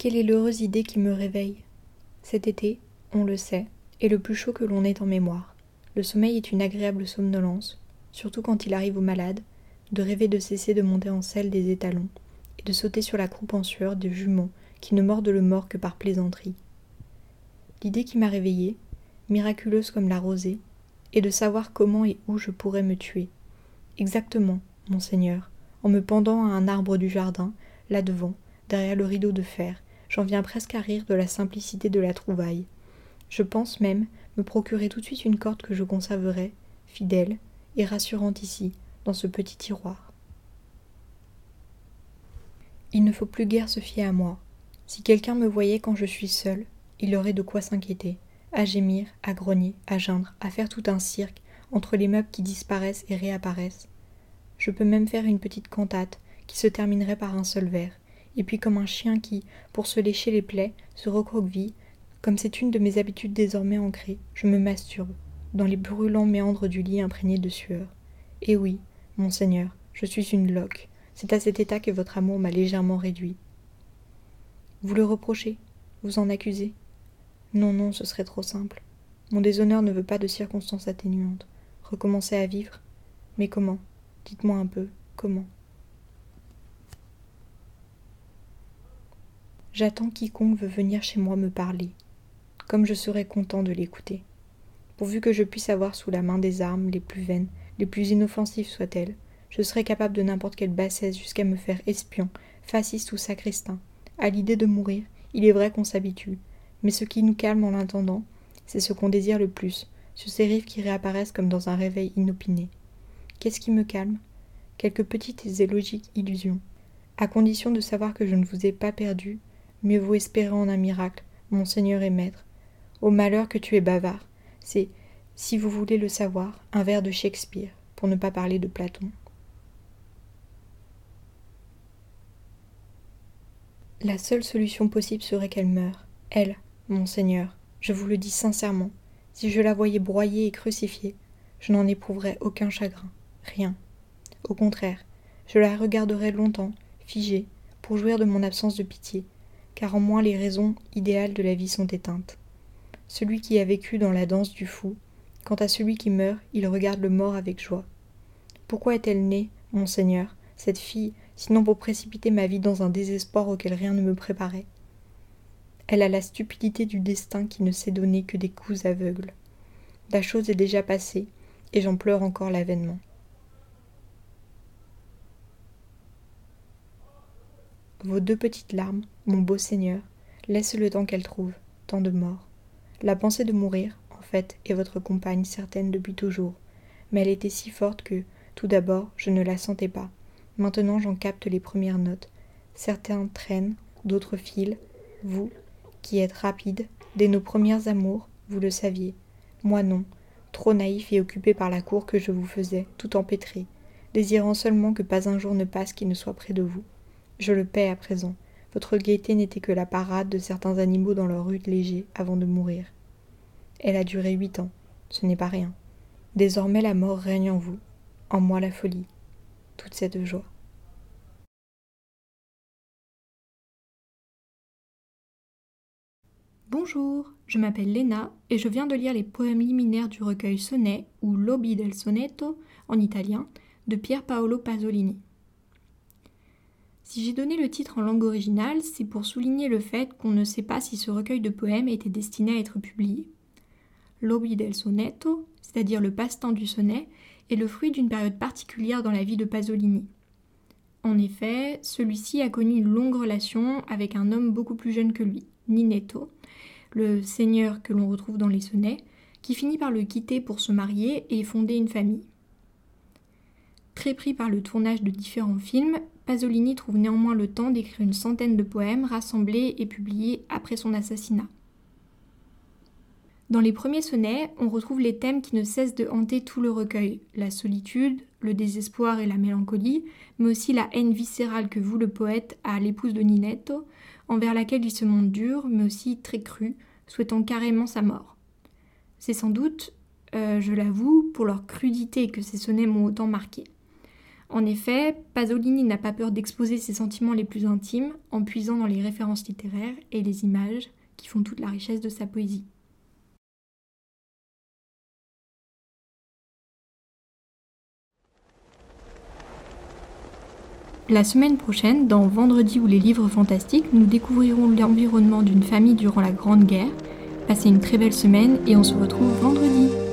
Quelle est l'heureuse idée qui me réveille? Cet été, on le sait, est le plus chaud que l'on ait en mémoire. Le sommeil est une agréable somnolence, surtout quand il arrive aux malades, de rêver de cesser de monter en selle des étalons et de sauter sur la croupe en sueur des juments qui ne mordent le mort que par plaisanterie. L'idée qui m'a réveillée, miraculeuse comme la rosée, est de savoir comment et où je pourrais me tuer. Exactement, monseigneur, en me pendant à un arbre du jardin, là devant, derrière le rideau de fer, J'en viens presque à rire de la simplicité de la trouvaille. Je pense même me procurer tout de suite une corde que je conserverai, fidèle et rassurante ici, dans ce petit tiroir. Il ne faut plus guère se fier à moi. Si quelqu'un me voyait quand je suis seul, il aurait de quoi s'inquiéter, à gémir, à grogner, à geindre, à faire tout un cirque entre les meubles qui disparaissent et réapparaissent. Je peux même faire une petite cantate qui se terminerait par un seul vers, et puis comme un chien qui, pour se lécher les plaies, se recroqueville, comme c'est une de mes habitudes désormais ancrées, je me masturbe, dans les brûlants méandres du lit imprégné de sueur. Et oui, monseigneur, je suis une loque. C'est à cet état que votre amour m'a légèrement réduit. Vous le reprochez? Vous en accusez? Non, non, ce serait trop simple. Mon déshonneur ne veut pas de circonstances atténuantes. Recommencer à vivre? Mais comment? Dites-moi un peu, comment? J'attends quiconque veut venir chez moi me parler, comme je serais content de l'écouter. Pourvu que je puisse avoir sous la main des armes les plus vaines, les plus inoffensives soient-elles, je serais capable de n'importe quelle bassesse jusqu'à me faire espion, fasciste ou sacristain. À l'idée de mourir, il est vrai qu'on s'habitue, mais ce qui nous calme en l'attendant, c'est ce qu'on désire le plus, sur ces rives qui réapparaissent comme dans un réveil inopiné. Qu'est-ce qui me calme? Quelques petites et logiques illusions. À condition de savoir que je ne vous ai pas perdu, Mieux vaut espérer en un miracle, mon Seigneur et Maître. Au malheur que tu es bavard, c'est, si vous voulez le savoir, un vers de Shakespeare, pour ne pas parler de Platon. La seule solution possible serait qu'elle meure, elle, mon Seigneur, je vous le dis sincèrement. Si je la voyais broyée et crucifiée, je n'en éprouverais aucun chagrin, rien. Au contraire, je la regarderais longtemps, figée, pour jouir de mon absence de pitié, car en moi les raisons idéales de la vie sont éteintes. Celui qui a vécu dans la danse du fou, quant à celui qui meurt, il regarde le mort avec joie. Pourquoi est-elle née, mon Seigneur, cette fille, sinon pour précipiter ma vie dans un désespoir auquel rien ne me préparait? Elle a la stupidité du destin qui ne sait donner que des coups aveugles. La chose est déjà passée, et j'en pleure encore l'avènement. Vos deux petites larmes, mon beau Seigneur, laisse le temps qu'elle trouve, tant de morts. La pensée de mourir, en fait, est votre compagne certaine depuis toujours, mais elle était si forte que, tout d'abord, je ne la sentais pas. Maintenant j'en capte les premières notes. Certains traînent, d'autres filent. Vous, qui êtes rapide, dès nos premières amours, vous le saviez. Moi non, trop naïf et occupé par la cour que je vous faisais, tout empêtré, désirant seulement que pas un jour ne passe qui ne soit près de vous. Je le paie à présent. Votre gaieté n'était que la parade de certains animaux dans leur rue léger avant de mourir. Elle a duré huit ans. Ce n'est pas rien. Désormais la mort règne en vous, en moi la folie, toute cette joie. Bonjour, je m'appelle Lena et je viens de lire les poèmes liminaires du recueil Sonnet ou Lobby del Sonetto en italien de Pier Paolo Pasolini. Si j'ai donné le titre en langue originale, c'est pour souligner le fait qu'on ne sait pas si ce recueil de poèmes était destiné à être publié. L'hobby del sonetto, c'est-à-dire le passe-temps du sonnet, est le fruit d'une période particulière dans la vie de Pasolini. En effet, celui-ci a connu une longue relation avec un homme beaucoup plus jeune que lui, Ninetto, le seigneur que l'on retrouve dans les sonnets, qui finit par le quitter pour se marier et fonder une famille. Très pris par le tournage de différents films, Pasolini trouve néanmoins le temps d'écrire une centaine de poèmes rassemblés et publiés après son assassinat. Dans les premiers sonnets, on retrouve les thèmes qui ne cessent de hanter tout le recueil la solitude, le désespoir et la mélancolie, mais aussi la haine viscérale que voue le poète à l'épouse de Ninetto, envers laquelle il se montre dur, mais aussi très cru, souhaitant carrément sa mort. C'est sans doute, euh, je l'avoue, pour leur crudité que ces sonnets m'ont autant marqué. En effet, Pasolini n'a pas peur d'exposer ses sentiments les plus intimes en puisant dans les références littéraires et les images qui font toute la richesse de sa poésie. La semaine prochaine, dans Vendredi ou les livres fantastiques, nous découvrirons l'environnement d'une famille durant la Grande Guerre. Passez une très belle semaine et on se retrouve vendredi.